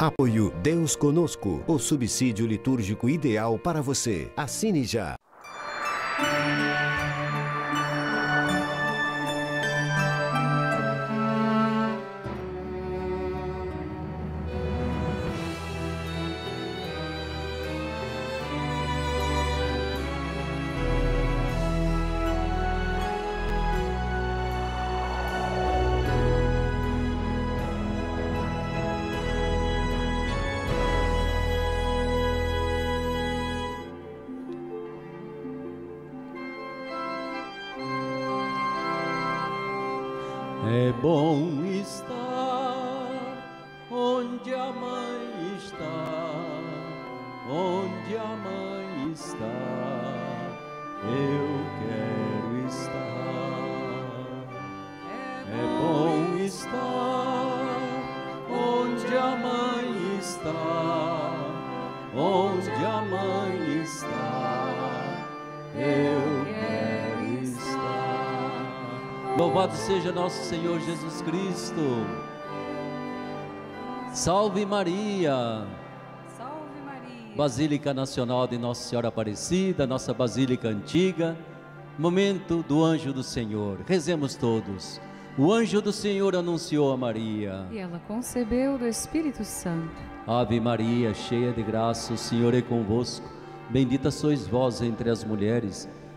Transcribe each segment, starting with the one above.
Apoio Deus Conosco, o subsídio litúrgico ideal para você. Assine já. Seja nosso Senhor Jesus Cristo. Salve Maria. Salve Maria. Basílica Nacional de Nossa Senhora Aparecida, nossa Basílica Antiga. Momento do anjo do Senhor. Rezemos todos. O anjo do Senhor anunciou a Maria. E ela concebeu do Espírito Santo. Ave Maria, cheia de graça, o Senhor é convosco. Bendita sois vós entre as mulheres.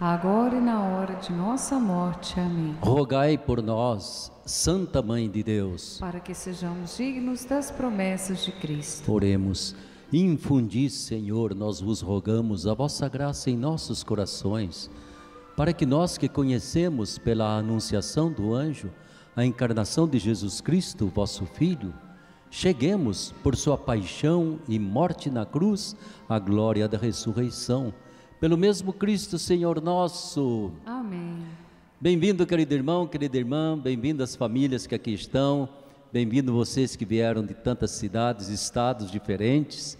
agora e na hora de nossa morte. Amém. Rogai por nós, Santa Mãe de Deus. Para que sejamos dignos das promessas de Cristo. Oremos. Infundi, Senhor, nós vos rogamos a vossa graça em nossos corações, para que nós que conhecemos pela anunciação do anjo a encarnação de Jesus Cristo, vosso Filho, cheguemos por sua paixão e morte na cruz à glória da ressurreição. Pelo mesmo Cristo, Senhor nosso. Amém. Bem-vindo, querido irmão, querida irmã, bem-vindo as famílias que aqui estão, bem-vindo vocês que vieram de tantas cidades, estados diferentes,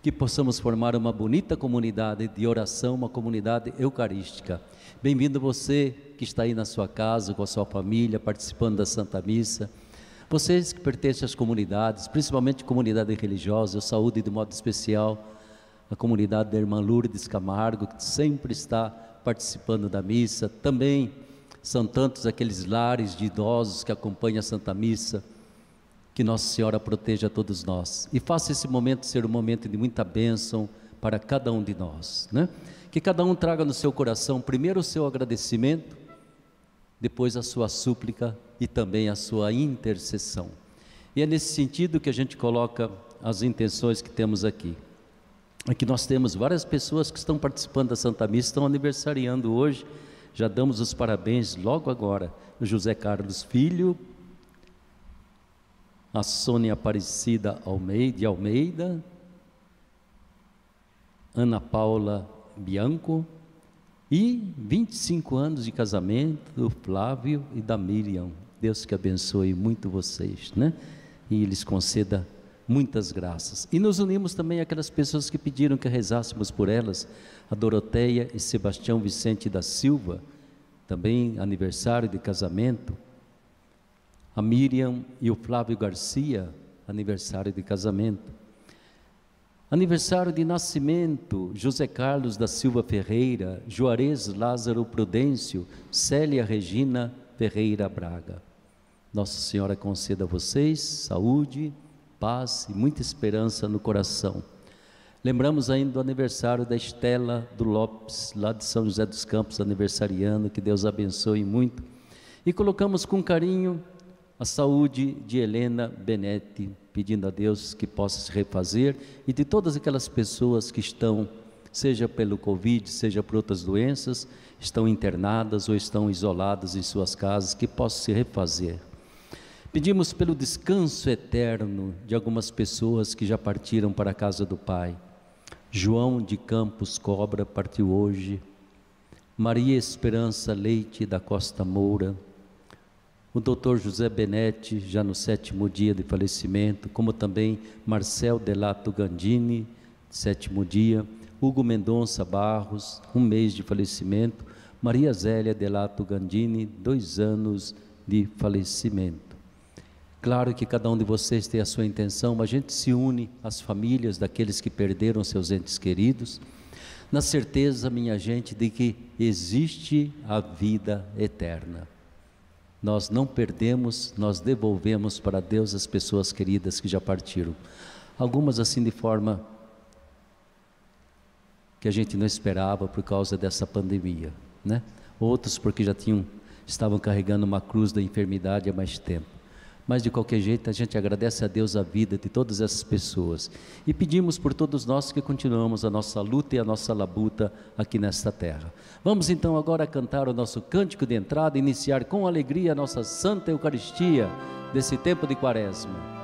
que possamos formar uma bonita comunidade de oração, uma comunidade eucarística. Bem-vindo você que está aí na sua casa, com a sua família, participando da Santa Missa. Vocês que pertencem às comunidades, principalmente comunidade religiosa, eu saúdo de modo especial a comunidade da irmã Lourdes Camargo, que sempre está participando da missa. Também são tantos aqueles lares de idosos que acompanham a Santa Missa. Que Nossa Senhora proteja todos nós e faça esse momento ser um momento de muita bênção para cada um de nós, né? Que cada um traga no seu coração primeiro o seu agradecimento, depois a sua súplica e também a sua intercessão. E é nesse sentido que a gente coloca as intenções que temos aqui. Aqui nós temos várias pessoas que estão participando da Santa Missa, estão aniversariando hoje. Já damos os parabéns logo agora. José Carlos Filho, a Sônia Aparecida Almeida, de Almeida, Ana Paula Bianco e 25 anos de casamento do Flávio e da Miriam. Deus que abençoe muito vocês, né? E lhes conceda muitas graças. E nos unimos também àquelas pessoas que pediram que rezássemos por elas, a Doroteia e Sebastião Vicente da Silva, também aniversário de casamento, a Miriam e o Flávio Garcia, aniversário de casamento. Aniversário de nascimento, José Carlos da Silva Ferreira, Juarez Lázaro Prudêncio, Célia Regina Ferreira Braga. Nossa Senhora conceda a vocês saúde, paz e muita esperança no coração. Lembramos ainda do aniversário da Estela do Lopes, lá de São José dos Campos, aniversariando, que Deus abençoe muito. E colocamos com carinho a saúde de Helena Benetti, pedindo a Deus que possa se refazer e de todas aquelas pessoas que estão, seja pelo Covid, seja por outras doenças, estão internadas ou estão isoladas em suas casas, que possam se refazer. Pedimos pelo descanso eterno de algumas pessoas que já partiram para a casa do Pai. João de Campos Cobra partiu hoje. Maria Esperança Leite da Costa Moura. O doutor José Benetti, já no sétimo dia de falecimento, como também Marcel Delato Gandini, sétimo dia. Hugo Mendonça Barros, um mês de falecimento. Maria Zélia Delato Gandini, dois anos de falecimento. Claro que cada um de vocês tem a sua intenção, mas a gente se une às famílias daqueles que perderam seus entes queridos, na certeza, minha gente, de que existe a vida eterna. Nós não perdemos, nós devolvemos para Deus as pessoas queridas que já partiram. Algumas assim de forma que a gente não esperava por causa dessa pandemia, né? Outros porque já tinham estavam carregando uma cruz da enfermidade há mais tempo. Mas de qualquer jeito, a gente agradece a Deus a vida de todas essas pessoas e pedimos por todos nós que continuamos a nossa luta e a nossa labuta aqui nesta terra. Vamos então agora cantar o nosso cântico de entrada, iniciar com alegria a nossa Santa Eucaristia desse tempo de Quaresma.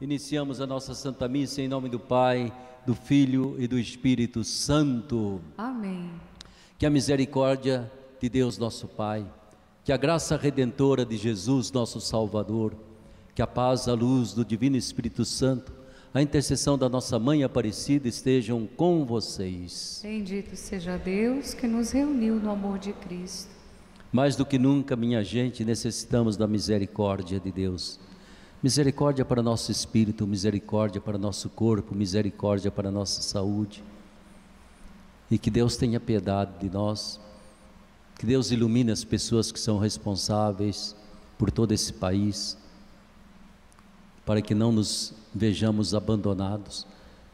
Iniciamos a nossa Santa Missa em nome do Pai, do Filho e do Espírito Santo. Amém. Que a misericórdia de Deus, nosso Pai, que a graça redentora de Jesus, nosso Salvador, que a paz, a luz do Divino Espírito Santo, a intercessão da nossa Mãe Aparecida estejam com vocês. Bendito seja Deus que nos reuniu no amor de Cristo. Mais do que nunca, minha gente, necessitamos da misericórdia de Deus. Misericórdia para nosso espírito, misericórdia para nosso corpo, misericórdia para nossa saúde. E que Deus tenha piedade de nós, que Deus ilumine as pessoas que são responsáveis por todo esse país, para que não nos vejamos abandonados,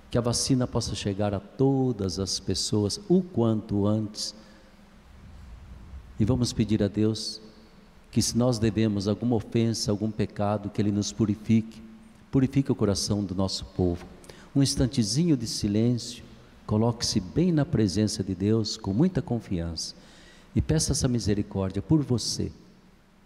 que a vacina possa chegar a todas as pessoas o quanto antes. E vamos pedir a Deus que se nós devemos alguma ofensa, algum pecado, que Ele nos purifique, purifique o coração do nosso povo. Um instantezinho de silêncio, coloque-se bem na presença de Deus com muita confiança e peça essa misericórdia por você,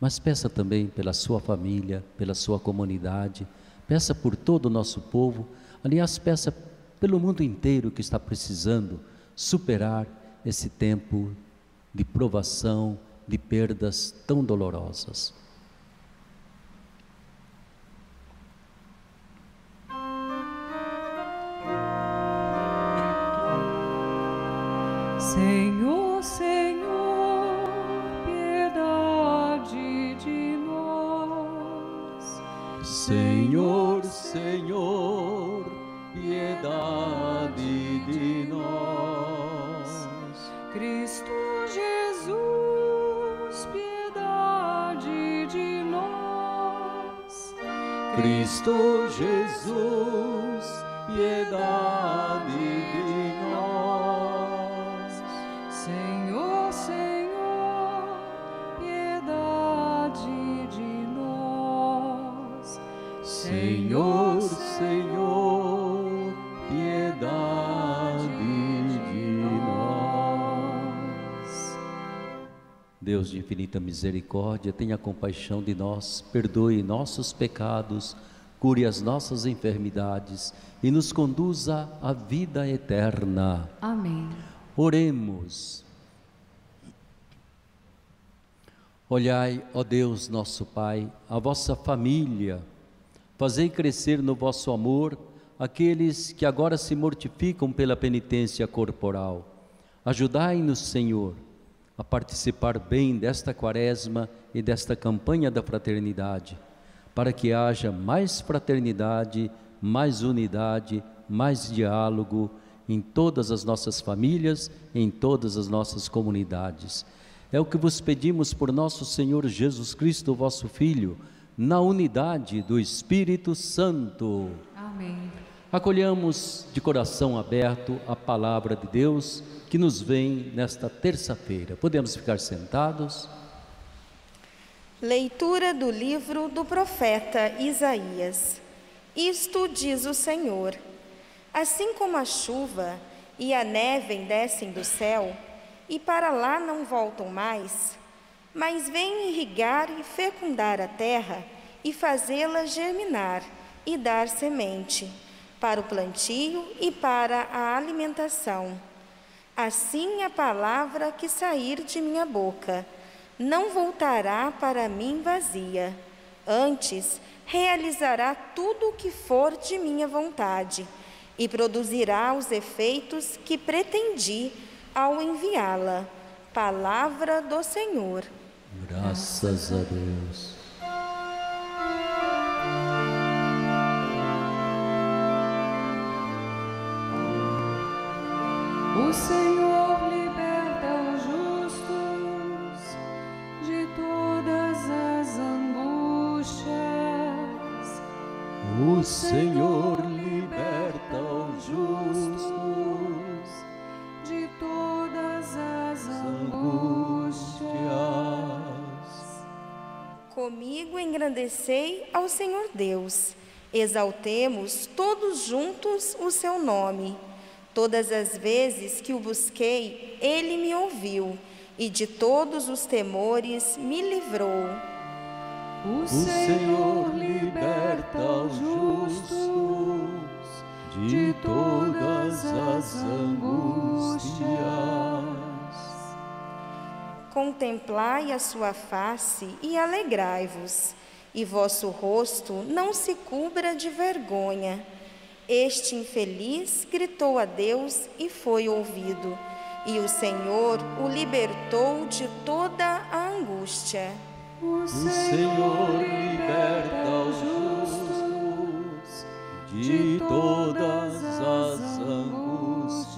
mas peça também pela sua família, pela sua comunidade, peça por todo o nosso povo, aliás, peça pelo mundo inteiro que está precisando superar esse tempo de provação, de perdas tão dolorosas. Senhor, Senhor, Senhor, Senhor, piedade de nós. Cristo Jesus, piedade de nós. Cristo Jesus, infinita misericórdia, tenha compaixão de nós, perdoe nossos pecados, cure as nossas enfermidades e nos conduza à vida eterna. Amém. Oremos. Olhai, ó Deus nosso Pai, a vossa família, fazei crescer no vosso amor aqueles que agora se mortificam pela penitência corporal. Ajudai-nos, Senhor a participar bem desta quaresma e desta campanha da fraternidade, para que haja mais fraternidade, mais unidade, mais diálogo em todas as nossas famílias, em todas as nossas comunidades. É o que vos pedimos por nosso Senhor Jesus Cristo, vosso Filho, na unidade do Espírito Santo. Amém. Acolhamos de coração aberto a palavra de Deus que nos vem nesta terça-feira. Podemos ficar sentados? Leitura do livro do profeta Isaías. Isto diz o Senhor: Assim como a chuva e a neve descem do céu, e para lá não voltam mais, mas vêm irrigar e fecundar a terra, e fazê-la germinar e dar semente, para o plantio e para a alimentação Assim a palavra que sair de minha boca não voltará para mim vazia, antes realizará tudo o que for de minha vontade e produzirá os efeitos que pretendi ao enviá-la. Palavra do Senhor. Graças a Deus. O Senhor liberta os justos de todas as angústias. O Senhor liberta os justos de todas as angústias. Comigo engrandecei ao Senhor Deus. Exaltemos todos juntos o seu nome. Todas as vezes que o busquei, ele me ouviu e de todos os temores me livrou. O Senhor liberta os justos de todas as angústias. Contemplai a sua face e alegrai-vos, e vosso rosto não se cubra de vergonha este infeliz gritou a Deus e foi ouvido, e o Senhor o libertou de toda a angústia. O Senhor liberta os justos de todas as angústias.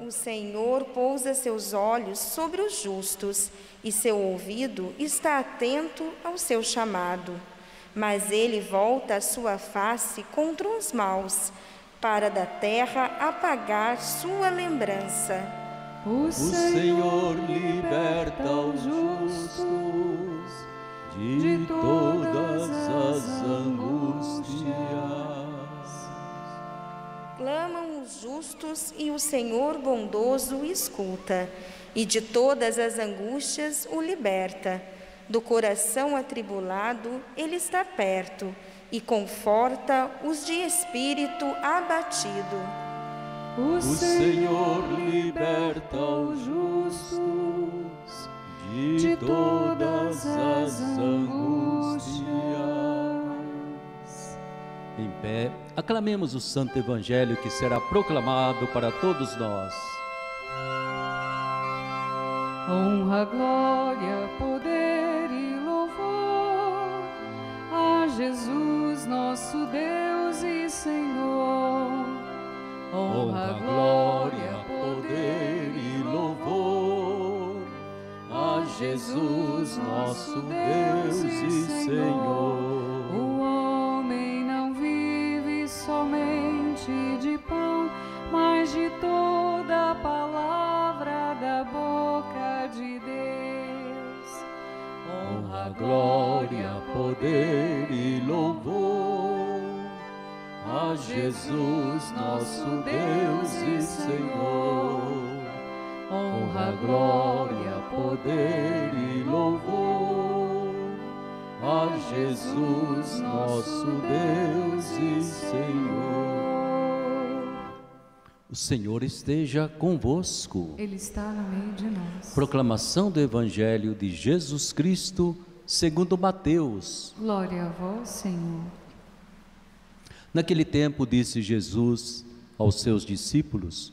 O Senhor pousa seus olhos sobre os justos e seu ouvido está atento ao seu chamado mas ele volta a sua face contra os maus, para da terra apagar sua lembrança. O Senhor liberta os justos de todas as angústias. Clamam os justos e o Senhor bondoso escuta, e de todas as angústias o liberta do coração atribulado, Ele está perto e conforta os de espírito abatido. O Senhor liberta os justos de todas as angústias. Em pé, aclamemos o Santo Evangelho que será proclamado para todos nós. Honra, glória, poder Jesus, nosso Deus e Senhor. Honra, glória, poder e louvor a Jesus, nosso Deus e Senhor. O homem não vive somente de pão, mas de toda a palavra da boca Honra, glória, poder e louvor a Jesus, nosso Deus e Senhor. honra, glória, poder e louvor a Jesus, nosso Deus e Senhor. O Senhor esteja convosco. Ele está no meio de nós. Proclamação do Evangelho de Jesus Cristo, segundo Mateus. Glória a vós, Senhor. Naquele tempo disse Jesus aos seus discípulos: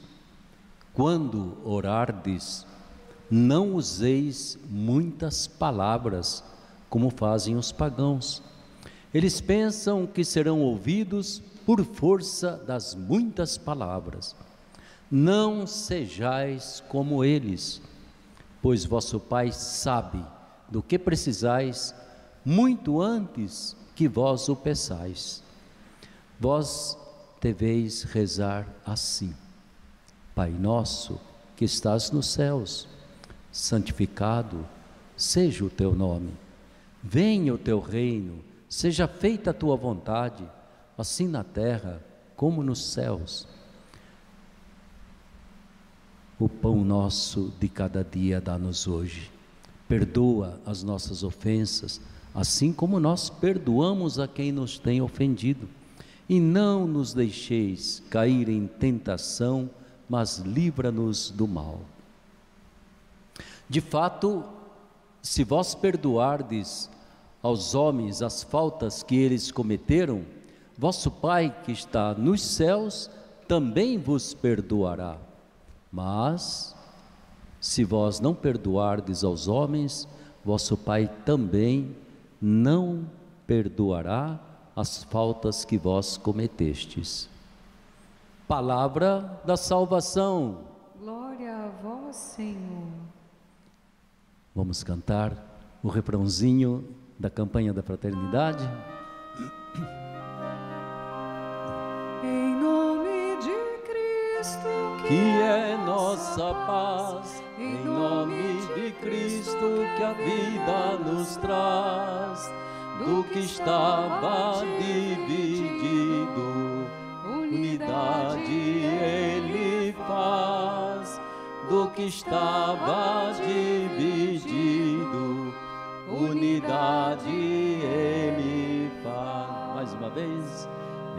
Quando orardes, não useis muitas palavras, como fazem os pagãos. Eles pensam que serão ouvidos por força das muitas palavras. Não sejais como eles, pois vosso Pai sabe do que precisais muito antes que vós o peçais. Vós deveis rezar assim: Pai nosso que estás nos céus, santificado seja o teu nome. Venha o teu reino, seja feita a tua vontade, assim na terra como nos céus. O pão nosso de cada dia dá-nos hoje. Perdoa as nossas ofensas, assim como nós perdoamos a quem nos tem ofendido. E não nos deixeis cair em tentação, mas livra-nos do mal. De fato, se vós perdoardes aos homens as faltas que eles cometeram, vosso Pai que está nos céus também vos perdoará. Mas, se vós não perdoardes aos homens, vosso Pai também não perdoará as faltas que vós cometestes. Palavra da salvação. Glória a vós, Senhor. Vamos cantar o refrãozinho da campanha da fraternidade. Que é nossa paz, em nome de Cristo que a vida nos traz, do que estava dividido, unidade ele faz, do que estava dividido, unidade ele faz. Mais uma vez,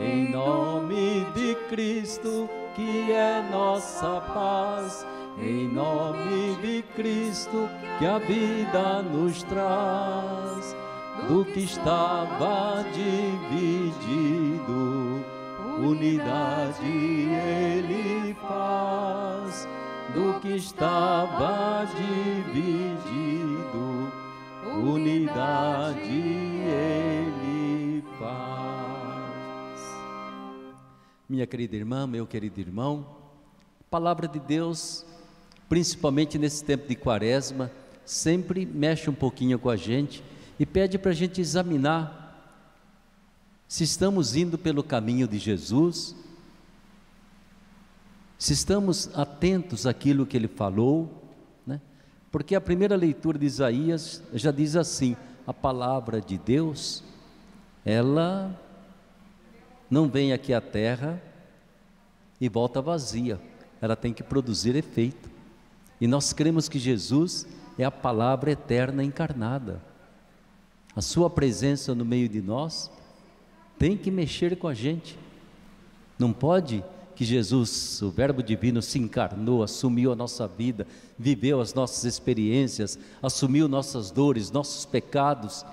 em nome de Cristo que é nossa paz. Em nome de Cristo, que a vida nos traz, do que estava dividido, unidade Ele faz, do que estava dividido, unidade Minha querida irmã, meu querido irmão, a palavra de Deus, principalmente nesse tempo de quaresma, sempre mexe um pouquinho com a gente e pede para a gente examinar se estamos indo pelo caminho de Jesus, se estamos atentos àquilo que ele falou, né? porque a primeira leitura de Isaías já diz assim: a palavra de Deus, ela não vem aqui à terra e volta vazia, ela tem que produzir efeito. E nós cremos que Jesus é a palavra eterna encarnada. A sua presença no meio de nós tem que mexer com a gente. Não pode que Jesus, o Verbo divino, se encarnou, assumiu a nossa vida, viveu as nossas experiências, assumiu nossas dores, nossos pecados,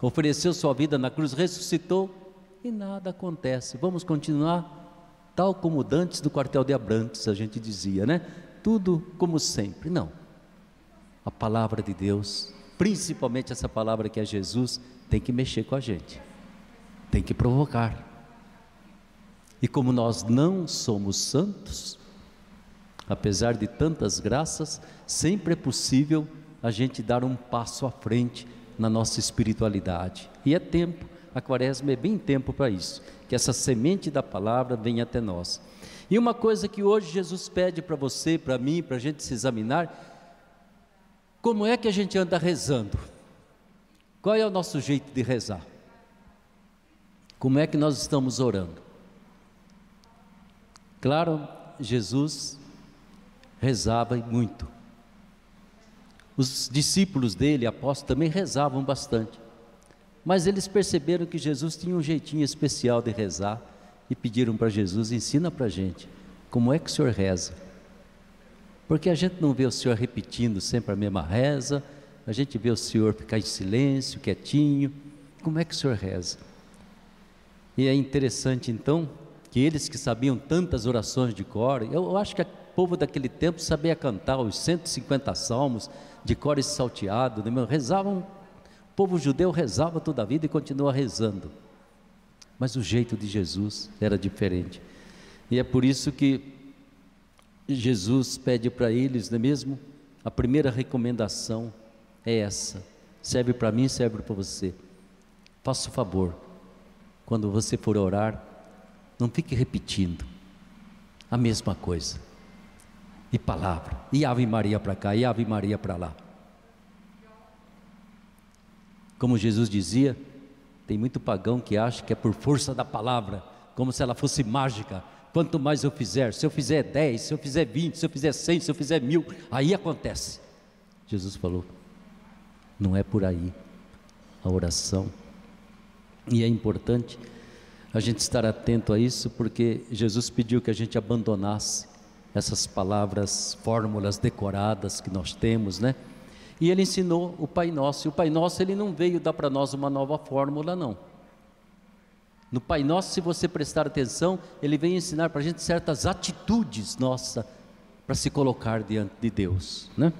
ofereceu sua vida na cruz, ressuscitou e nada acontece. Vamos continuar tal como dantes do quartel de Abrantes, a gente dizia, né? Tudo como sempre. Não. A palavra de Deus, principalmente essa palavra que é Jesus, tem que mexer com a gente. Tem que provocar. E como nós não somos santos, apesar de tantas graças, sempre é possível a gente dar um passo à frente na nossa espiritualidade. E é tempo a quaresma é bem tempo para isso, que essa semente da palavra venha até nós. E uma coisa que hoje Jesus pede para você, para mim, para a gente se examinar, como é que a gente anda rezando? Qual é o nosso jeito de rezar? Como é que nós estamos orando? Claro, Jesus rezava muito. Os discípulos dele, apóstolos, também rezavam bastante. Mas eles perceberam que Jesus tinha um jeitinho especial de rezar e pediram para Jesus: ensina para a gente, como é que o senhor reza? Porque a gente não vê o senhor repetindo sempre a mesma reza, a gente vê o senhor ficar em silêncio, quietinho. Como é que o senhor reza? E é interessante então que eles que sabiam tantas orações de cor, eu acho que o povo daquele tempo sabia cantar os 150 salmos de cor e salteado, né? rezavam, povo judeu rezava toda a vida e continua rezando. Mas o jeito de Jesus era diferente. E é por isso que Jesus pede para eles, não é mesmo? A primeira recomendação é essa. Serve para mim, serve para você. Faça o favor, quando você for orar, não fique repetindo a mesma coisa. E palavra, e Ave Maria para cá, e Ave Maria para lá. Como Jesus dizia, tem muito pagão que acha que é por força da palavra, como se ela fosse mágica. Quanto mais eu fizer, se eu fizer 10, se eu fizer 20, se eu fizer 100, se eu fizer mil, aí acontece. Jesus falou: não é por aí a oração. E é importante a gente estar atento a isso, porque Jesus pediu que a gente abandonasse essas palavras, fórmulas decoradas que nós temos, né? E ele ensinou o Pai Nosso. E o Pai Nosso, ele não veio dar para nós uma nova fórmula, não. No Pai Nosso, se você prestar atenção, ele vem ensinar para a gente certas atitudes nossa para se colocar diante de Deus, né?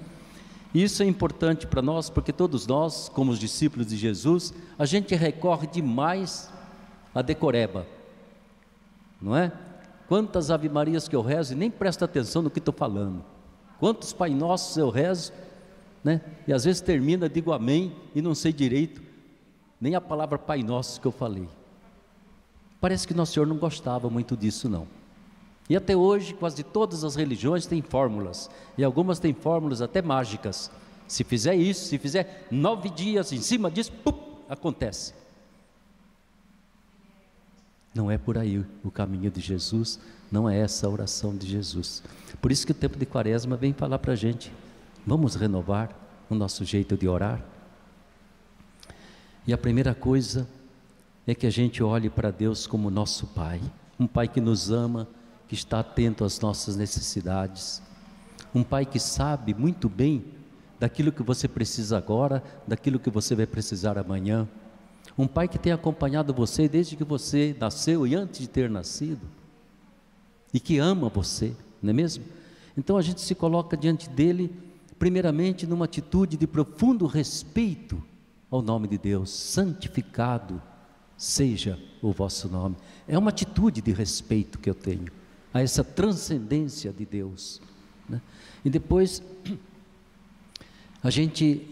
Isso é importante para nós, porque todos nós, como os discípulos de Jesus, a gente recorre demais a decoreba, não é? Quantas Ave Marias que eu rezo e nem presto atenção no que estou falando. Quantos Pai Nossos eu rezo, né? E às vezes termina, digo amém e não sei direito nem a palavra Pai Nosso que eu falei. Parece que Nosso Senhor não gostava muito disso, não. E até hoje, quase todas as religiões têm fórmulas, e algumas têm fórmulas até mágicas. Se fizer isso, se fizer nove dias em cima disso, pum, acontece. Não é por aí o caminho de Jesus, não é essa a oração de Jesus. Por isso que o tempo de quaresma vem falar para a gente: vamos renovar o nosso jeito de orar. E a primeira coisa é que a gente olhe para Deus como nosso Pai, um Pai que nos ama, que está atento às nossas necessidades, um Pai que sabe muito bem daquilo que você precisa agora, daquilo que você vai precisar amanhã um pai que tem acompanhado você desde que você nasceu e antes de ter nascido. E que ama você, não é mesmo? Então a gente se coloca diante dele, primeiramente numa atitude de profundo respeito ao nome de Deus, santificado seja o vosso nome. É uma atitude de respeito que eu tenho a essa transcendência de Deus. Né? E depois a gente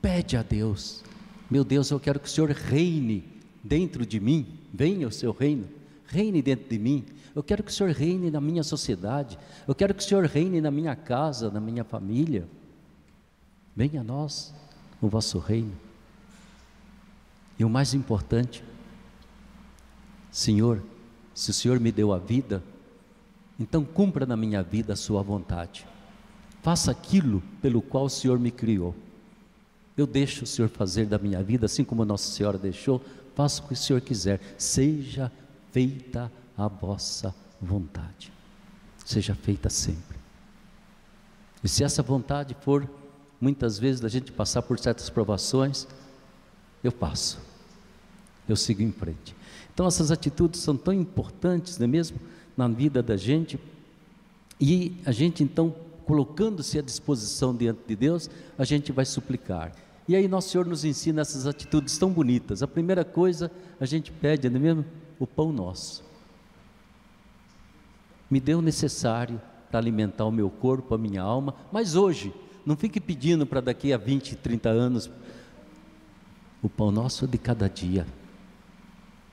pede a Deus meu Deus, eu quero que o Senhor reine dentro de mim, venha o seu reino, reine dentro de mim. Eu quero que o Senhor reine na minha sociedade, eu quero que o Senhor reine na minha casa, na minha família. Venha a nós o vosso reino. E o mais importante, Senhor, se o Senhor me deu a vida, então cumpra na minha vida a sua vontade. Faça aquilo pelo qual o Senhor me criou. Eu deixo o Senhor fazer da minha vida, assim como Nossa Senhora deixou, faça o que o Senhor quiser, seja feita a vossa vontade, seja feita sempre. E se essa vontade for, muitas vezes, da gente passar por certas provações, eu passo, eu sigo em frente. Então, essas atitudes são tão importantes, não é mesmo, na vida da gente, e a gente então colocando-se à disposição diante de Deus, a gente vai suplicar. E aí Nosso Senhor nos ensina essas atitudes tão bonitas. A primeira coisa, a gente pede, não é mesmo? O pão nosso. Me dê o necessário para alimentar o meu corpo, a minha alma, mas hoje, não fique pedindo para daqui a 20, 30 anos. O pão nosso de cada dia.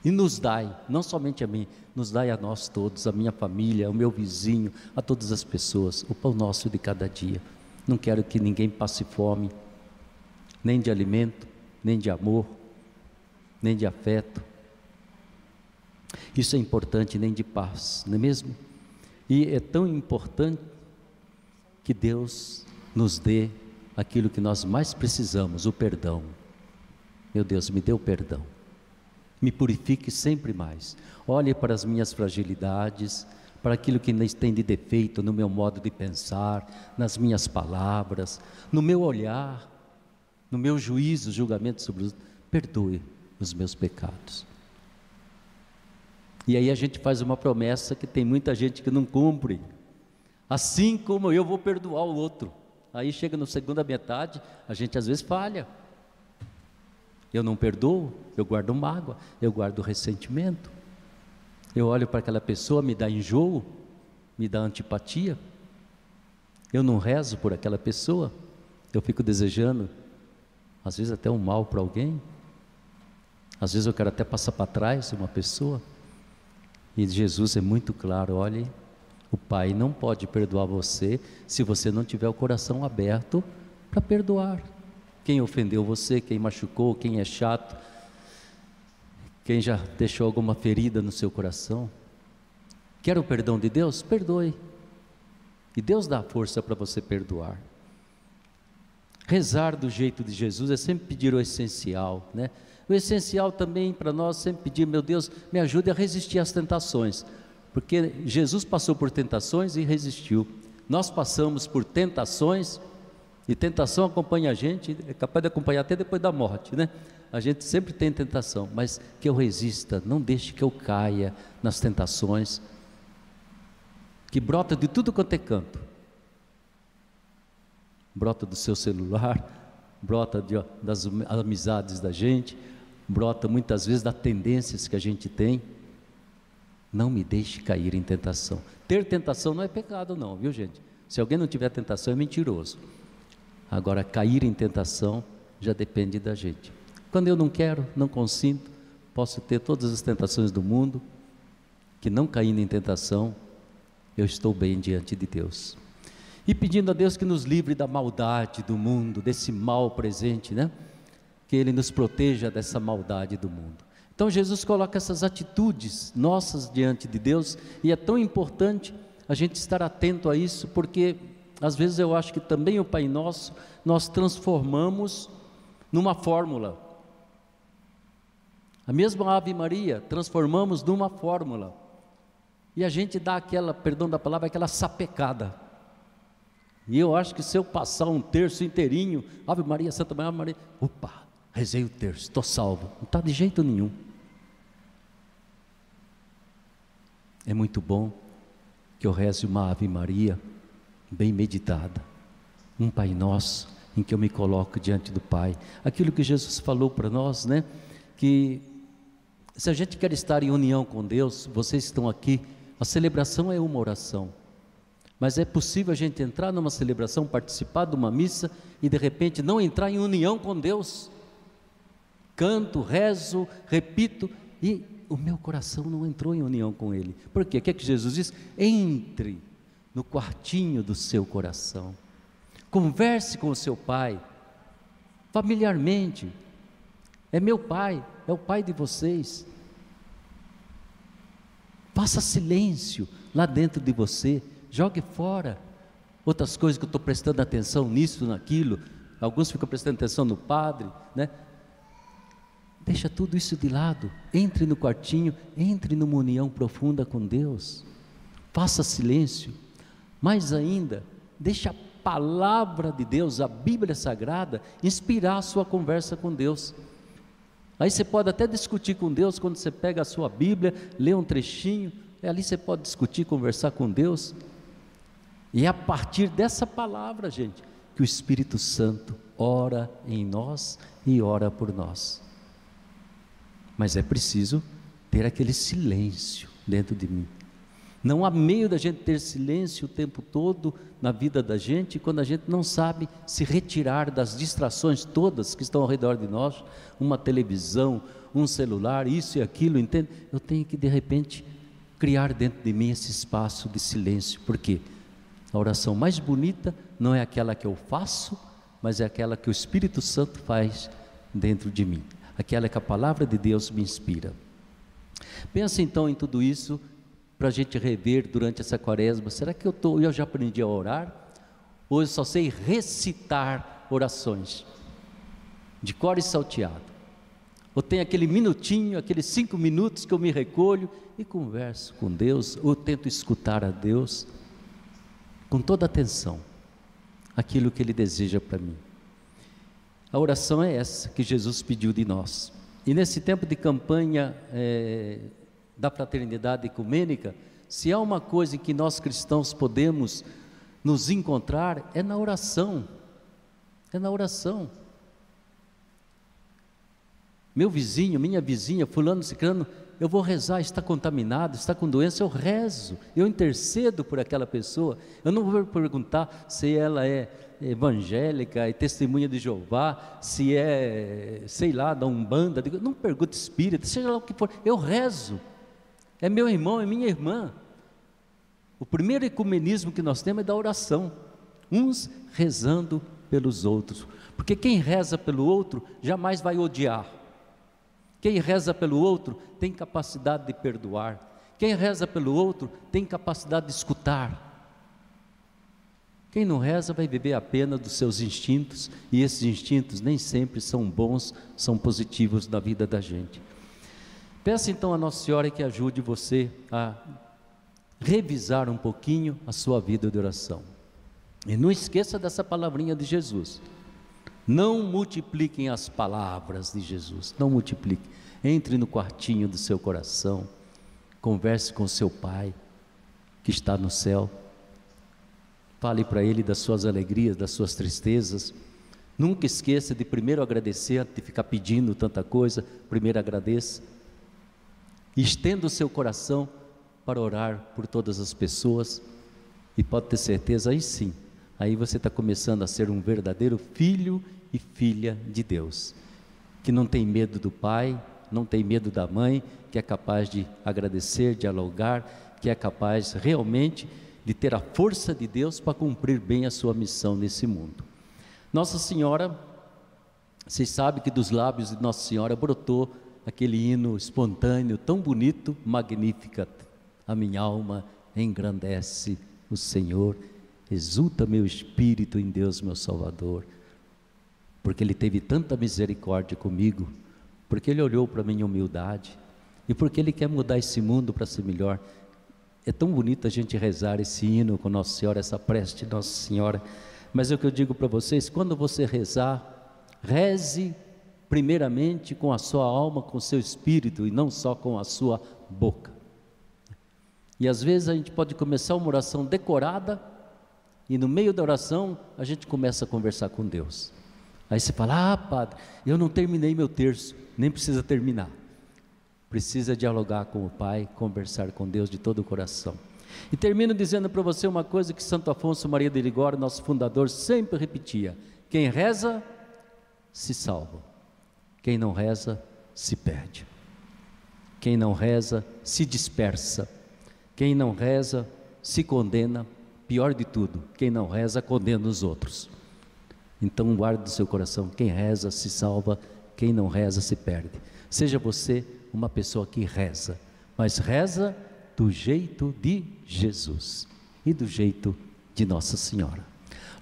E nos dai, não somente a mim, nos dai a nós todos, a minha família, o meu vizinho, a todas as pessoas, o pão nosso de cada dia. Não quero que ninguém passe fome, nem de alimento, nem de amor, nem de afeto. Isso é importante, nem de paz, não é mesmo? E é tão importante que Deus nos dê aquilo que nós mais precisamos, o perdão. Meu Deus, me dê o perdão. Me purifique sempre mais. Olhe para as minhas fragilidades, para aquilo que tem de defeito no meu modo de pensar, nas minhas palavras, no meu olhar, no meu juízo, julgamento sobre os. Perdoe os meus pecados. E aí a gente faz uma promessa que tem muita gente que não cumpre. Assim como eu vou perdoar o outro. Aí chega na segunda metade, a gente às vezes falha. Eu não perdoo, eu guardo mágoa, eu guardo ressentimento. Eu olho para aquela pessoa, me dá enjoo, me dá antipatia. Eu não rezo por aquela pessoa, eu fico desejando, às vezes até um mal para alguém. Às vezes eu quero até passar para trás uma pessoa. E Jesus é muito claro: olhe, o Pai não pode perdoar você se você não tiver o coração aberto para perdoar. Quem ofendeu você, quem machucou, quem é chato, quem já deixou alguma ferida no seu coração. Quer o perdão de Deus? Perdoe. E Deus dá força para você perdoar. Rezar do jeito de Jesus é sempre pedir o essencial, né? O essencial também para nós sempre pedir, meu Deus, me ajude a resistir às tentações, porque Jesus passou por tentações e resistiu. Nós passamos por tentações e tentação acompanha a gente, é capaz de acompanhar até depois da morte, né? A gente sempre tem tentação, mas que eu resista, não deixe que eu caia nas tentações que brota de tudo quanto é canto. Brota do seu celular, brota de, das amizades da gente, brota muitas vezes das tendências que a gente tem. Não me deixe cair em tentação. Ter tentação não é pecado, não, viu gente? Se alguém não tiver tentação, é mentiroso. Agora, cair em tentação já depende da gente. Quando eu não quero, não consinto, posso ter todas as tentações do mundo, que não caindo em tentação, eu estou bem diante de Deus. E pedindo a Deus que nos livre da maldade do mundo, desse mal presente, né? que Ele nos proteja dessa maldade do mundo. Então Jesus coloca essas atitudes nossas diante de Deus e é tão importante a gente estar atento a isso, porque às vezes eu acho que também o Pai Nosso nós transformamos numa fórmula. A mesma Ave Maria transformamos numa fórmula. E a gente dá aquela, perdão da palavra, aquela sapecada. E eu acho que se eu passar um terço inteirinho, Ave Maria, Santa Maria, Ave Maria, opa, rezei o terço, estou salvo. Não está de jeito nenhum. É muito bom que eu reze uma Ave Maria bem meditada, um Pai Nosso, em que eu me coloco diante do Pai. Aquilo que Jesus falou para nós, né? Que se a gente quer estar em união com Deus, vocês estão aqui, a celebração é uma oração. Mas é possível a gente entrar numa celebração, participar de uma missa e de repente não entrar em união com Deus canto, rezo, repito, e o meu coração não entrou em união com Ele. Por quê? O que é que Jesus diz? Entre no quartinho do seu coração, converse com o seu Pai, familiarmente. É meu Pai, é o Pai de vocês. Faça silêncio lá dentro de você, jogue fora outras coisas que eu estou prestando atenção nisso, naquilo. Alguns ficam prestando atenção no padre, né? Deixa tudo isso de lado. Entre no quartinho, entre numa união profunda com Deus. Faça silêncio. Mais ainda, deixa a palavra de Deus, a Bíblia Sagrada, inspirar a sua conversa com Deus. Aí você pode até discutir com Deus quando você pega a sua Bíblia, lê um trechinho, ali você pode discutir, conversar com Deus. E é a partir dessa palavra, gente, que o Espírito Santo ora em nós e ora por nós mas é preciso ter aquele silêncio dentro de mim. Não há meio da gente ter silêncio o tempo todo na vida da gente quando a gente não sabe se retirar das distrações todas que estão ao redor de nós, uma televisão, um celular, isso e aquilo, entende? Eu tenho que de repente criar dentro de mim esse espaço de silêncio, porque a oração mais bonita não é aquela que eu faço, mas é aquela que o Espírito Santo faz dentro de mim aquela que a palavra de Deus me inspira. Pensa então em tudo isso para a gente rever durante essa quaresma. Será que eu, tô, eu já aprendi a orar? Hoje só sei recitar orações, de cor e salteado. Ou tem aquele minutinho, aqueles cinco minutos que eu me recolho e converso com Deus, ou tento escutar a Deus com toda atenção, aquilo que Ele deseja para mim. A oração é essa que Jesus pediu de nós. E nesse tempo de campanha é, da fraternidade ecumênica, se há uma coisa em que nós cristãos podemos nos encontrar, é na oração. É na oração. Meu vizinho, minha vizinha, fulano, ciclano, eu vou rezar, está contaminado, está com doença, eu rezo, eu intercedo por aquela pessoa. Eu não vou perguntar se ela é evangélica, é testemunha de Jeová, se é, sei lá, da Umbanda, não pergunto espírita, seja lá o que for, eu rezo. É meu irmão, é minha irmã. O primeiro ecumenismo que nós temos é da oração, uns rezando pelos outros, porque quem reza pelo outro jamais vai odiar. Quem reza pelo outro tem capacidade de perdoar. Quem reza pelo outro tem capacidade de escutar. Quem não reza vai viver apenas dos seus instintos, e esses instintos nem sempre são bons, são positivos na vida da gente. Peça então a Nossa Senhora que ajude você a revisar um pouquinho a sua vida de oração. E não esqueça dessa palavrinha de Jesus. Não multipliquem as palavras de Jesus, não multiplique. Entre no quartinho do seu coração, converse com seu Pai que está no céu. Fale para Ele das suas alegrias, das suas tristezas. Nunca esqueça de primeiro agradecer, de ficar pedindo tanta coisa. Primeiro agradeça. Estenda o seu coração para orar por todas as pessoas e pode ter certeza, aí sim, aí você está começando a ser um verdadeiro filho e filha de Deus, que não tem medo do pai, não tem medo da mãe, que é capaz de agradecer, dialogar, que é capaz realmente de ter a força de Deus para cumprir bem a sua missão nesse mundo. Nossa Senhora, vocês sabem que dos lábios de Nossa Senhora brotou aquele hino espontâneo, tão bonito, Magnificat a minha alma engrandece o Senhor, exulta meu espírito em Deus, meu Salvador, porque Ele teve tanta misericórdia comigo, porque Ele olhou para a minha humildade e porque Ele quer mudar esse mundo para ser melhor. É tão bonito a gente rezar esse hino com Nossa Senhora, essa prece de Nossa Senhora, mas é o que eu digo para vocês: quando você rezar, reze primeiramente com a sua alma, com o seu espírito e não só com a sua boca. E às vezes a gente pode começar uma oração decorada e no meio da oração a gente começa a conversar com Deus. Aí você fala: Ah, padre, eu não terminei meu terço, nem precisa terminar. Precisa dialogar com o Pai, conversar com Deus de todo o coração. E termino dizendo para você uma coisa que Santo Afonso Maria de Ligório, nosso fundador, sempre repetia: quem reza, se salva. Quem não reza, se perde. Quem não reza, se dispersa. Quem não reza se condena, pior de tudo, quem não reza condena os outros. Então guarde no seu coração, quem reza se salva, quem não reza se perde. Seja você uma pessoa que reza, mas reza do jeito de Jesus e do jeito de Nossa Senhora.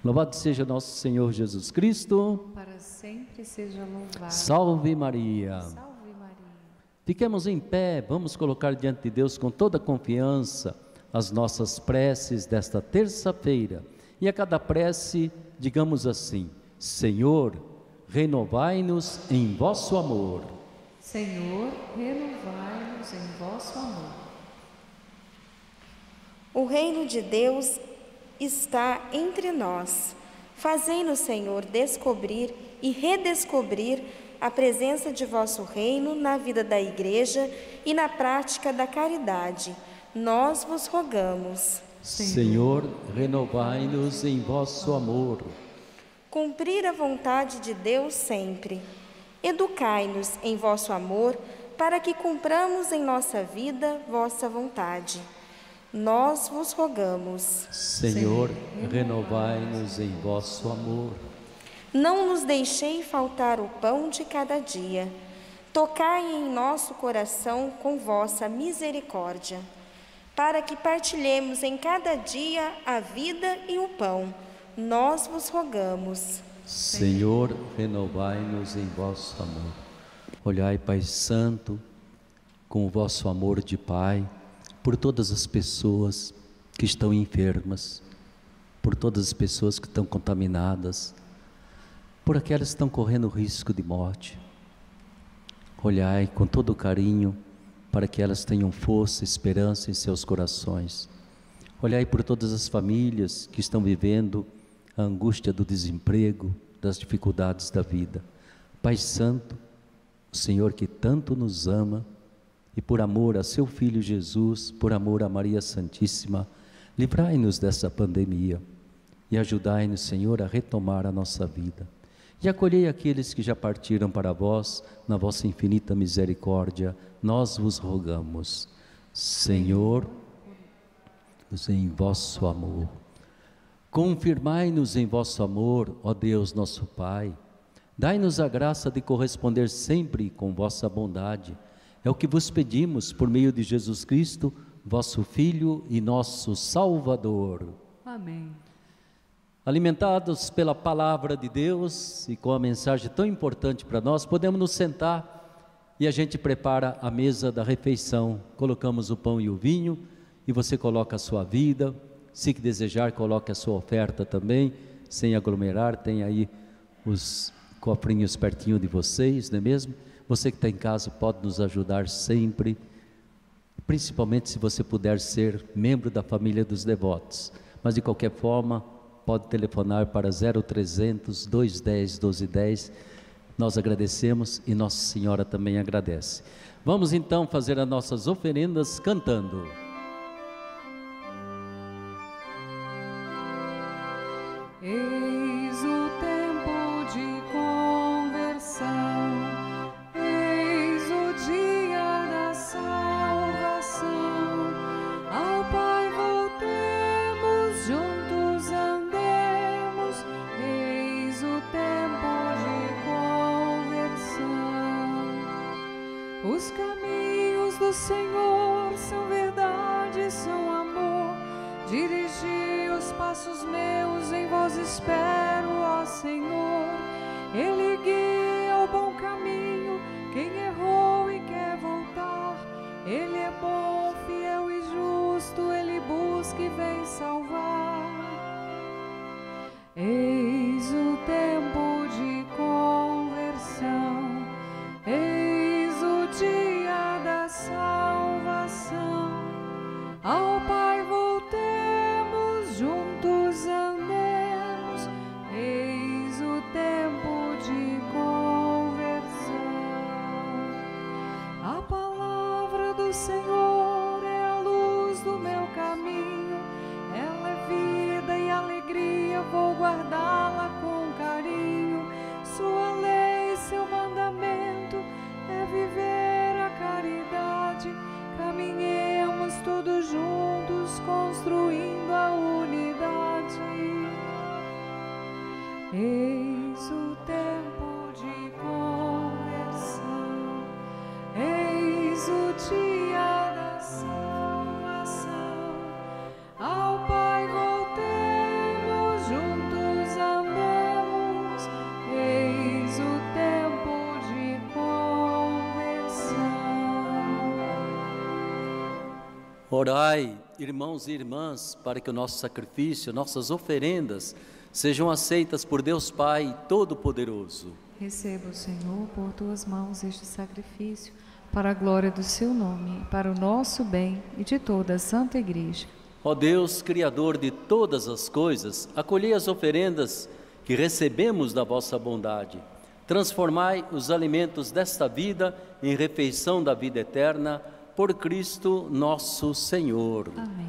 Louvado seja nosso Senhor Jesus Cristo. Para sempre seja louvado. Salve Maria. Salve. Fiquemos em pé, vamos colocar diante de Deus com toda confiança as nossas preces desta terça-feira. E a cada prece, digamos assim: Senhor, renovai-nos em vosso amor. Senhor, renovai-nos em vosso amor. O reino de Deus está entre nós. Fazei-nos, Senhor, descobrir e redescobrir a presença de vosso reino na vida da Igreja e na prática da caridade. Nós vos rogamos. Senhor, renovai-nos em vosso amor. Cumprir a vontade de Deus sempre. Educai-nos em vosso amor, para que cumpramos em nossa vida vossa vontade. Nós vos rogamos. Senhor, renovai-nos em vosso amor. Não nos deixei faltar o pão de cada dia. Tocai em nosso coração com vossa misericórdia, para que partilhemos em cada dia a vida e o pão, nós vos rogamos. Senhor, renovai-nos em vosso amor. Olhai, Pai Santo, com o vosso amor de Pai, por todas as pessoas que estão enfermas, por todas as pessoas que estão contaminadas, por aquelas que estão correndo risco de morte. Olhai com todo carinho para que elas tenham força e esperança em seus corações. Olhai por todas as famílias que estão vivendo a angústia do desemprego, das dificuldades da vida. Pai Santo, o Senhor que tanto nos ama e por amor a seu Filho Jesus, por amor a Maria Santíssima, livrai-nos dessa pandemia e ajudai-nos, Senhor, a retomar a nossa vida. E acolhei aqueles que já partiram para vós, na vossa infinita misericórdia, nós vos rogamos. Senhor, em vosso amor. Confirmai-nos em vosso amor, ó Deus nosso Pai. Dai-nos a graça de corresponder sempre com vossa bondade. É o que vos pedimos por meio de Jesus Cristo, vosso Filho e nosso Salvador. Amém. Alimentados pela palavra de Deus e com a mensagem tão importante para nós, podemos nos sentar e a gente prepara a mesa da refeição. Colocamos o pão e o vinho e você coloca a sua vida, se que desejar, coloque a sua oferta também, sem aglomerar, tem aí os cofrinhos pertinho de vocês, não é mesmo? Você que está em casa pode nos ajudar sempre, principalmente se você puder ser membro da família dos devotos. Mas de qualquer forma, pode telefonar para 0300 210 1210. Nós agradecemos e Nossa Senhora também agradece. Vamos então fazer as nossas oferendas cantando. Orai, irmãos e irmãs, para que o nosso sacrifício, nossas oferendas sejam aceitas por Deus Pai Todo-Poderoso. Receba, Senhor, por tuas mãos este sacrifício, para a glória do seu nome, para o nosso bem e de toda a Santa Igreja. Ó Deus, Criador de todas as coisas, acolhei as oferendas que recebemos da vossa bondade. Transformai os alimentos desta vida em refeição da vida eterna, por Cristo nosso Senhor. Amém.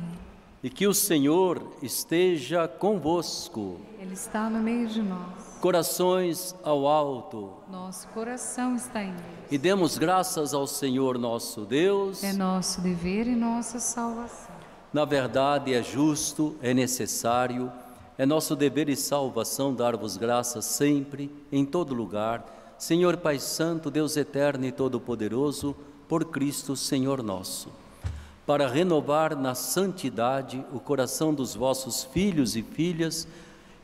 E que o Senhor esteja convosco. Ele está no meio de nós. Corações ao alto. Nosso coração está em Deus. E demos graças ao Senhor nosso Deus. É nosso dever e nossa salvação. Na verdade, é justo, é necessário, é nosso dever e salvação dar-vos graças sempre, em todo lugar, Senhor Pai Santo, Deus eterno e todo-poderoso, por Cristo, Senhor nosso, para renovar na santidade o coração dos vossos filhos e filhas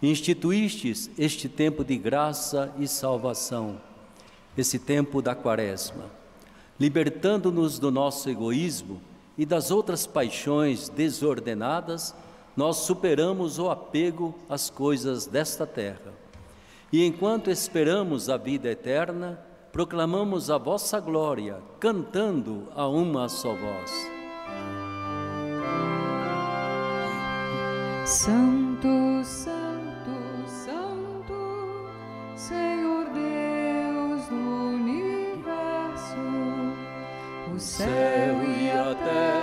instituístes este tempo de graça e salvação, esse tempo da quaresma, libertando-nos do nosso egoísmo e das outras paixões desordenadas, nós superamos o apego às coisas desta terra. E enquanto esperamos a vida eterna, proclamamos a vossa glória, cantando a uma só voz. Santo, Santo, Santo, Senhor Deus do universo, o céu e a terra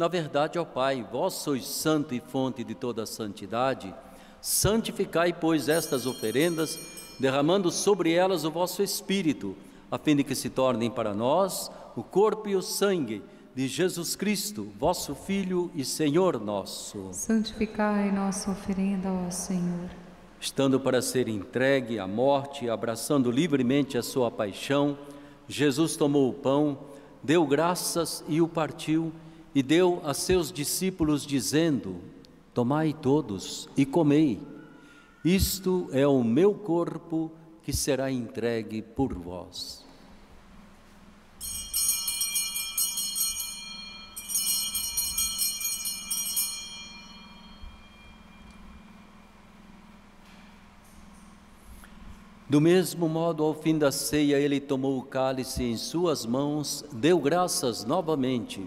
Na verdade, ó Pai, vós sois santo e fonte de toda santidade, santificai, pois, estas oferendas, derramando sobre elas o vosso Espírito, a fim de que se tornem para nós o corpo e o sangue de Jesus Cristo, vosso Filho e Senhor nosso. Santificai nossa oferenda, ó Senhor. Estando para ser entregue à morte, abraçando livremente a sua paixão, Jesus tomou o pão, deu graças e o partiu, e deu a seus discípulos, dizendo: Tomai todos e comei. Isto é o meu corpo que será entregue por vós. Do mesmo modo, ao fim da ceia, ele tomou o cálice em suas mãos, deu graças novamente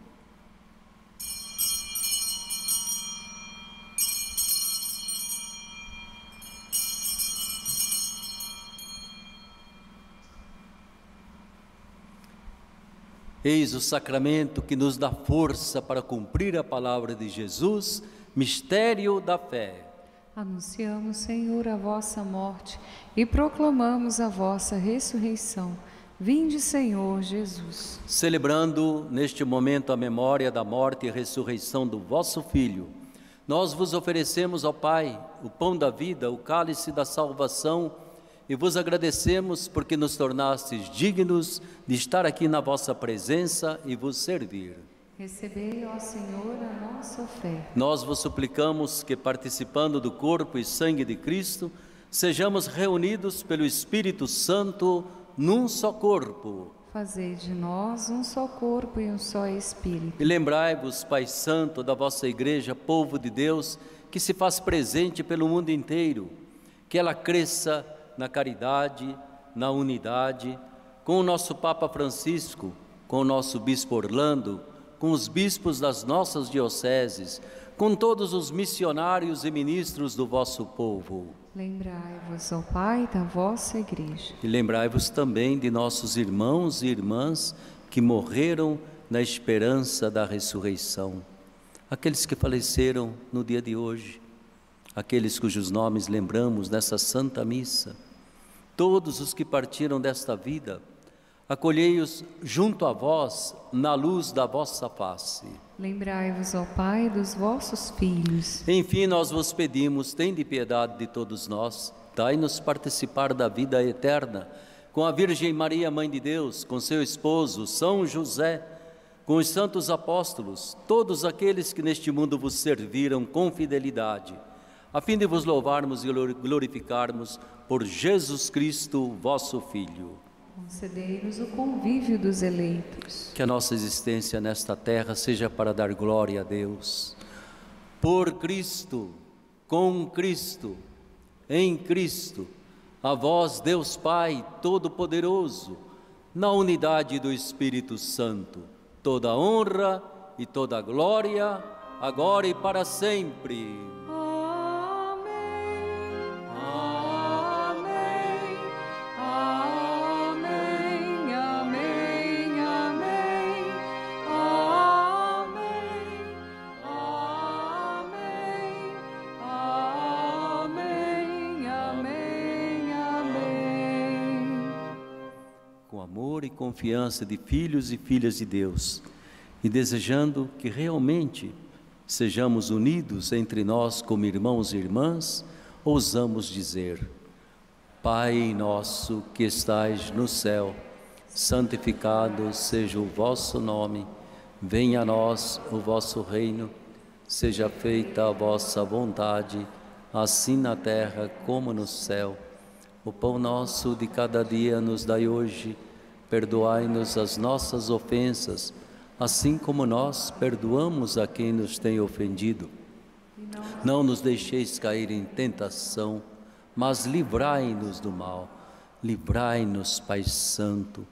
Eis o sacramento que nos dá força para cumprir a palavra de Jesus, mistério da fé. Anunciamos, Senhor, a vossa morte e proclamamos a vossa ressurreição. Vinde, Senhor Jesus. Celebrando neste momento a memória da morte e ressurreição do vosso Filho, nós vos oferecemos, ó Pai, o pão da vida, o cálice da salvação e vos agradecemos porque nos tornastes dignos de estar aqui na vossa presença e vos servir. Recebei, ó Senhor, a nossa oferta. Nós vos suplicamos que, participando do corpo e sangue de Cristo, sejamos reunidos pelo Espírito Santo num só corpo. Fazei de nós um só corpo e um só espírito. E lembrai-vos, Pai Santo, da vossa Igreja, povo de Deus, que se faz presente pelo mundo inteiro, que ela cresça na caridade, na unidade, com o nosso Papa Francisco, com o nosso Bispo Orlando, com os bispos das nossas dioceses, com todos os missionários e ministros do vosso povo. Lembrai-vos, ó Pai, da vossa Igreja. E lembrai-vos também de nossos irmãos e irmãs que morreram na esperança da ressurreição. Aqueles que faleceram no dia de hoje, aqueles cujos nomes lembramos nessa Santa Missa todos os que partiram desta vida, acolhei-os junto a vós, na luz da vossa face. Lembrai-vos, ó Pai, dos vossos filhos. Enfim, nós vos pedimos, tende piedade de todos nós, dai-nos participar da vida eterna, com a Virgem Maria, Mãe de Deus, com seu esposo, São José, com os santos apóstolos, todos aqueles que neste mundo vos serviram com fidelidade a fim de vos louvarmos e glorificarmos por Jesus Cristo, vosso Filho. Concedei-nos o convívio dos eleitos. Que a nossa existência nesta terra seja para dar glória a Deus. Por Cristo, com Cristo, em Cristo, A vós, Deus Pai Todo-Poderoso, na unidade do Espírito Santo, toda honra e toda glória, agora e para sempre. Confiança de filhos e filhas de Deus, e desejando que realmente sejamos unidos entre nós como irmãos e irmãs, ousamos dizer: Pai nosso que estais no céu, santificado seja o vosso nome, venha a nós o vosso reino, seja feita a vossa vontade, assim na terra como no céu. O pão nosso de cada dia nos dai hoje, perdoai-nos as nossas ofensas, assim como nós perdoamos a quem nos tem ofendido. Não nos deixeis cair em tentação, mas livrai-nos do mal. Livrai-nos, Pai Santo,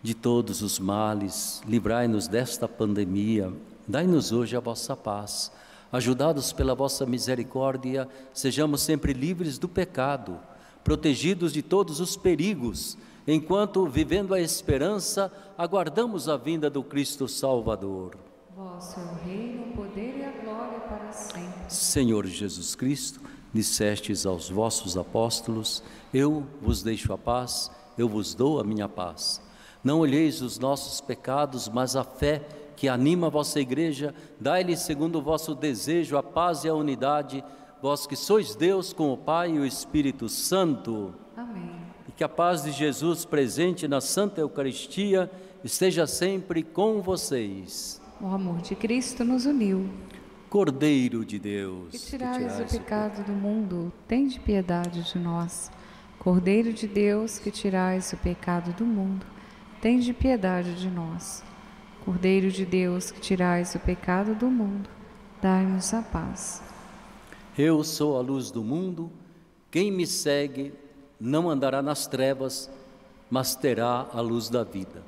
de todos os males, livrai-nos desta pandemia. Dai-nos hoje a vossa paz. Ajudados pela vossa misericórdia, sejamos sempre livres do pecado, protegidos de todos os perigos, enquanto, vivendo a esperança, aguardamos a vinda do Cristo Salvador. Vosso é o reino, o poder e a glória para sempre. Senhor Jesus Cristo, dissestes aos vossos apóstolos: Eu vos deixo a paz, eu vos dou a minha paz. Não olheis os nossos pecados, mas a fé que anima a vossa igreja, dai-lhe segundo o vosso desejo a paz e a unidade, vós que sois Deus com o Pai e o Espírito Santo. Amém. Que a paz de Jesus presente na Santa Eucaristia esteja sempre com vocês. O amor de Cristo nos uniu. Cordeiro de Deus, Que tirais o pecado do mundo, tende piedade de nós. Cordeiro de Deus, que tirais o pecado do mundo, tende piedade de nós. Cordeiro de Deus, que tirais o pecado do mundo, dai-nos a paz. Eu sou a luz do mundo, quem me segue não andará nas trevas, mas terá a luz da vida.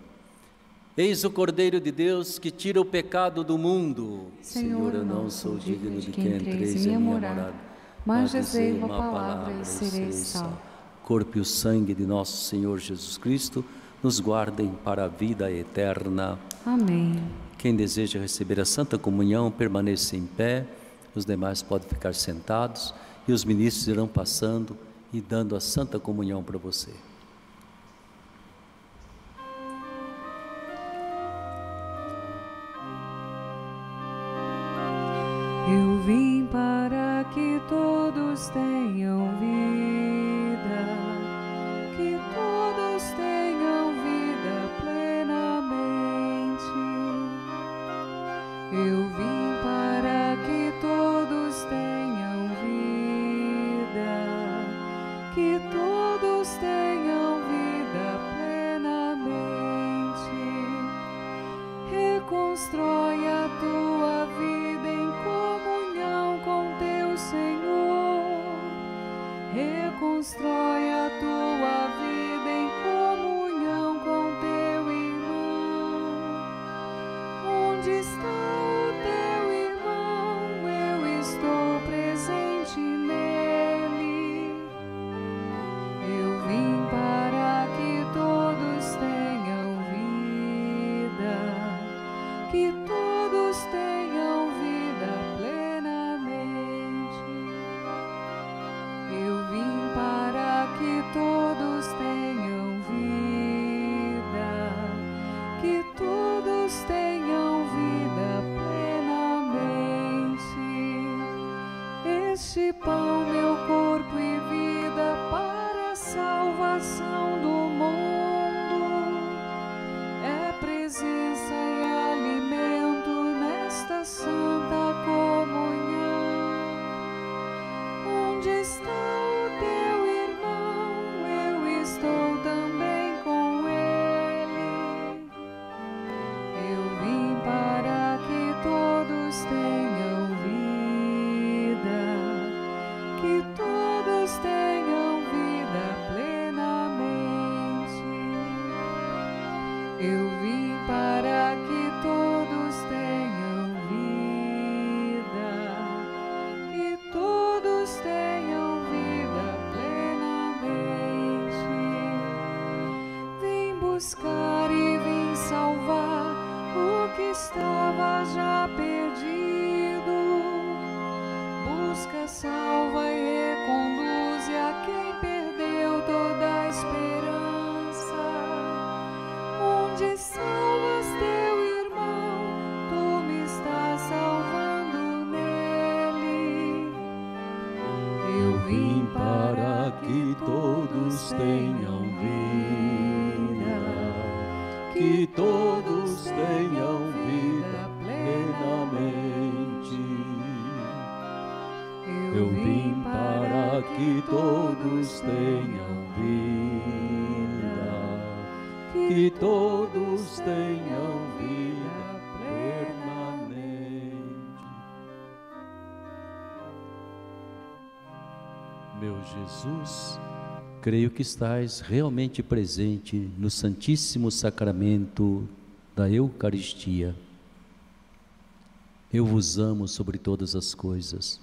Eis o Cordeiro de Deus que tira o pecado do mundo. Senhor, eu não sou digno de que entreis em minha morada, mas dizei uma palavra e serei salvo. Corpo e o sangue de nosso Senhor Jesus Cristo nos guardem para a vida eterna. Amém. Quem deseja receber a Santa Comunhão, permaneça em pé, os demais podem ficar sentados e os ministros irão passando e dando a Santa Comunhão para você. Creio que estás realmente presente no Santíssimo Sacramento da Eucaristia. Eu vos amo sobre todas as coisas.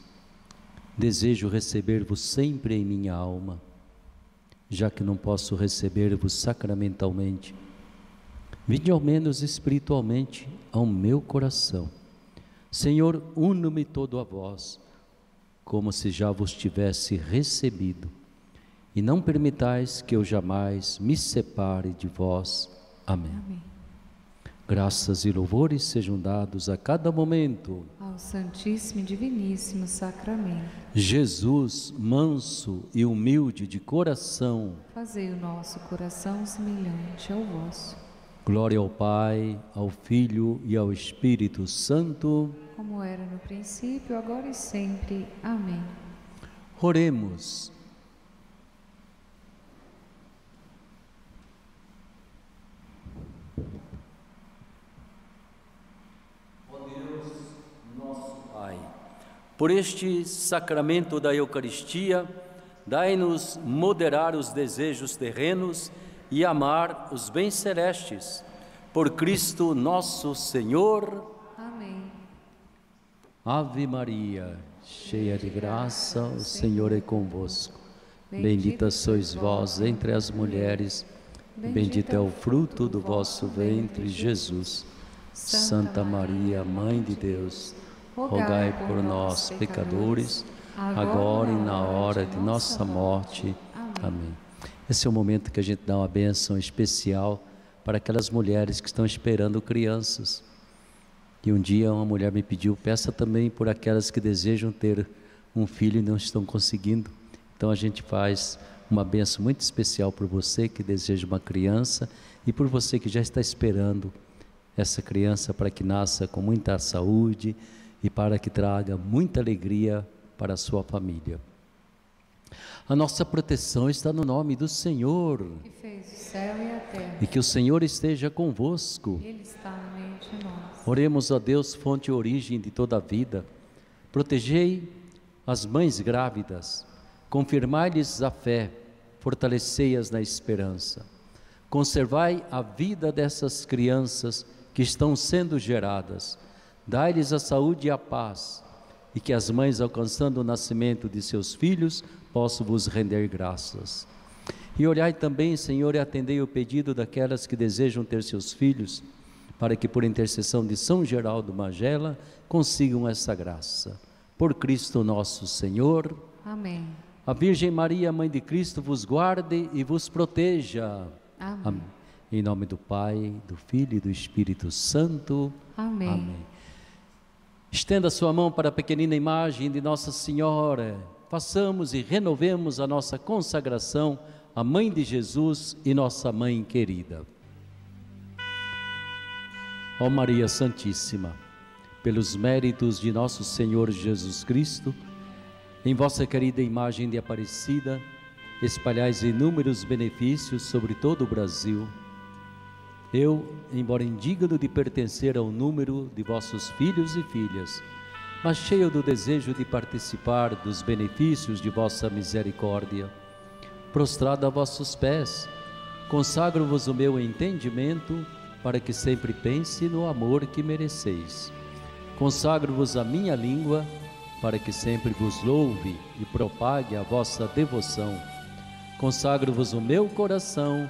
Desejo receber-vos sempre em minha alma, já que não posso receber-vos sacramentalmente. Vinde ao menos espiritualmente ao meu coração. Senhor, uno-me todo a vós, como se já vos tivesse recebido, e não permitais que eu jamais me separe de vós. Amém. Amém. Graças e louvores sejam dados a cada momento. Ao Santíssimo e Diviníssimo Sacramento, Jesus, manso e humilde de coração, fazei o nosso coração semelhante ao vosso, glória ao Pai, ao Filho e ao Espírito Santo. como era no princípio, agora e sempre. Amém. Oremos. Pai, por este sacramento da Eucaristia, dai-nos moderar os desejos terrenos e amar os bens celestes. Por Cristo nosso Senhor. Amém. Ave Maria, cheia de graça, o Senhor é convosco. Bendita sois vós entre as mulheres, bendito é o fruto do vosso ventre, Jesus. Santa Maria, Mãe de Deus, rogai por nós, pecadores, agora e na hora de nossa morte. Amém. Esse é o momento que a gente dá uma bênção especial para aquelas mulheres que estão esperando crianças. E um dia uma mulher me pediu, peça também por aquelas que desejam ter um filho e não estão conseguindo. Então a gente faz uma benção muito especial por você que deseja uma criança e por você que já está esperando essa criança para que nasça com muita saúde e para que traga muita alegria para a sua família. A nossa proteção está no nome do Senhor Que fez o céu e a terra. e que o Senhor esteja convosco. Ele está no meio de nós. Oremos a Deus, fonte e origem de toda a vida. Protegei as mães grávidas, confirmai-lhes a fé, fortalecei-as na esperança. Conservai a vida dessas crianças que estão sendo geradas. Dai-lhes a saúde e a paz, e que as mães, alcançando o nascimento de seus filhos, possam vos render graças. E olhai também, Senhor, e atendei o pedido daquelas que desejam ter seus filhos, para que, por intercessão de São Geraldo Magela, consigam essa graça. Por Cristo nosso Senhor. Amém. A Virgem Maria, Mãe de Cristo, vos guarde e vos proteja. Amém. Amém. Em nome do Pai, do Filho e do Espírito Santo. Amém. Estenda sua mão para a pequenina imagem de Nossa Senhora. Façamos e renovemos a nossa consagração à Mãe de Jesus e nossa Mãe querida. Ó Maria Santíssima, pelos méritos de nosso Senhor Jesus Cristo, em vossa querida imagem de Aparecida, espalhais inúmeros benefícios sobre todo o Brasil. Eu, embora indigno de pertencer ao número de vossos filhos e filhas, mas cheio do desejo de participar dos benefícios de vossa misericórdia, prostrado a vossos pés, consagro-vos o meu entendimento para que sempre pense no amor que mereceis. Consagro-vos a minha língua para que sempre vos louve e propague a vossa devoção. Consagro-vos o meu coração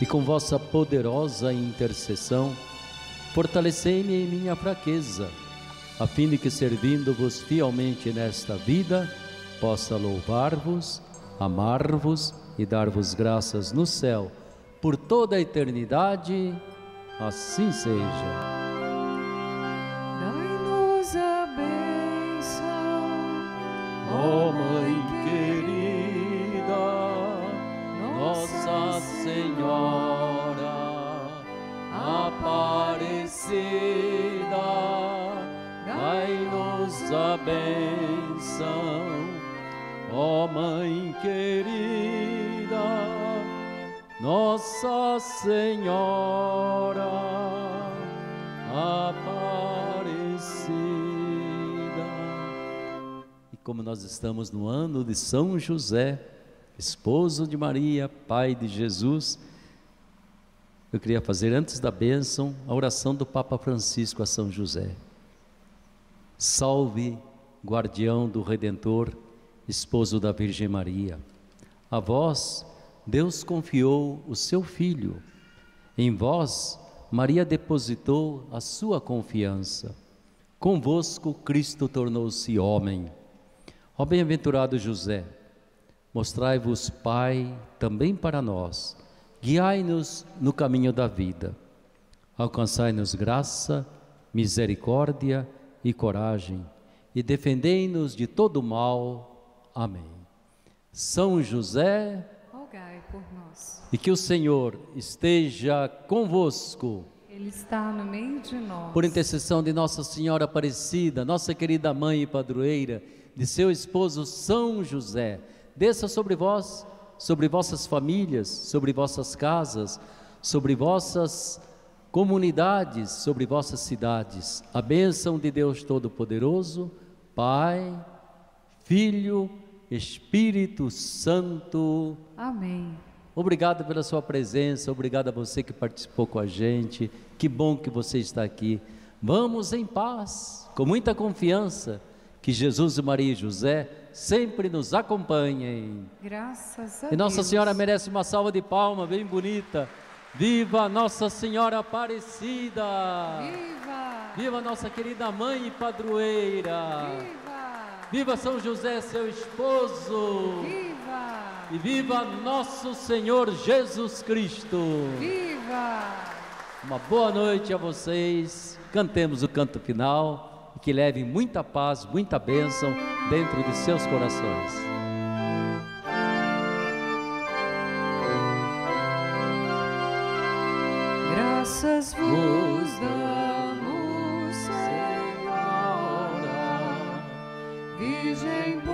e com vossa poderosa intercessão, fortalecei-me em minha fraqueza, a fim de que, servindo-vos fielmente nesta vida, possa louvar-vos, amar-vos e dar-vos graças no céu por toda a eternidade. Assim seja. Dai-nos a bênção, Ó Mãe bênção. Ó Mãe querida, Nossa Senhora Aparecida. E como nós estamos no ano de São José, esposo de Maria, pai de Jesus, eu queria fazer antes da bênção a oração do Papa Francisco a São José. Salve, guardião do Redentor, esposo da Virgem Maria. A vós, Deus confiou o seu Filho. Em vós, Maria depositou a sua confiança. Convosco, Cristo tornou-se homem. Ó bem-aventurado José, mostrai-vos Pai também para nós, guiai-nos no caminho da vida. Alcançai-nos graça, misericórdia e coragem, e defendei-nos de todo mal. Amém. São José, rogai por nós. e que o Senhor esteja convosco. Ele está no meio de nós. Por intercessão de Nossa Senhora Aparecida, nossa querida mãe e padroeira, de seu esposo São José, desça sobre vós, sobre vossas famílias, sobre vossas casas, sobre vossas comunidades, sobre vossas cidades, a bênção de Deus Todo-Poderoso, Pai, Filho, Espírito Santo. Amém. Obrigado pela sua presença, obrigado a você que participou com a gente. Que bom que você está aqui. Vamos em paz, com muita confiança, que Jesus e Maria e José sempre nos acompanhem. Graças a E Nossa Deus. Senhora merece uma salva de palma bem bonita. Viva Nossa Senhora Aparecida! Viva! Viva nossa querida mãe e padroeira! Viva! Viva São José, seu esposo! Viva! E viva nosso Senhor Jesus Cristo! Viva! Uma boa noite a vocês. Cantemos o canto final e que leve muita paz, muita bênção dentro de seus corações. Virgem.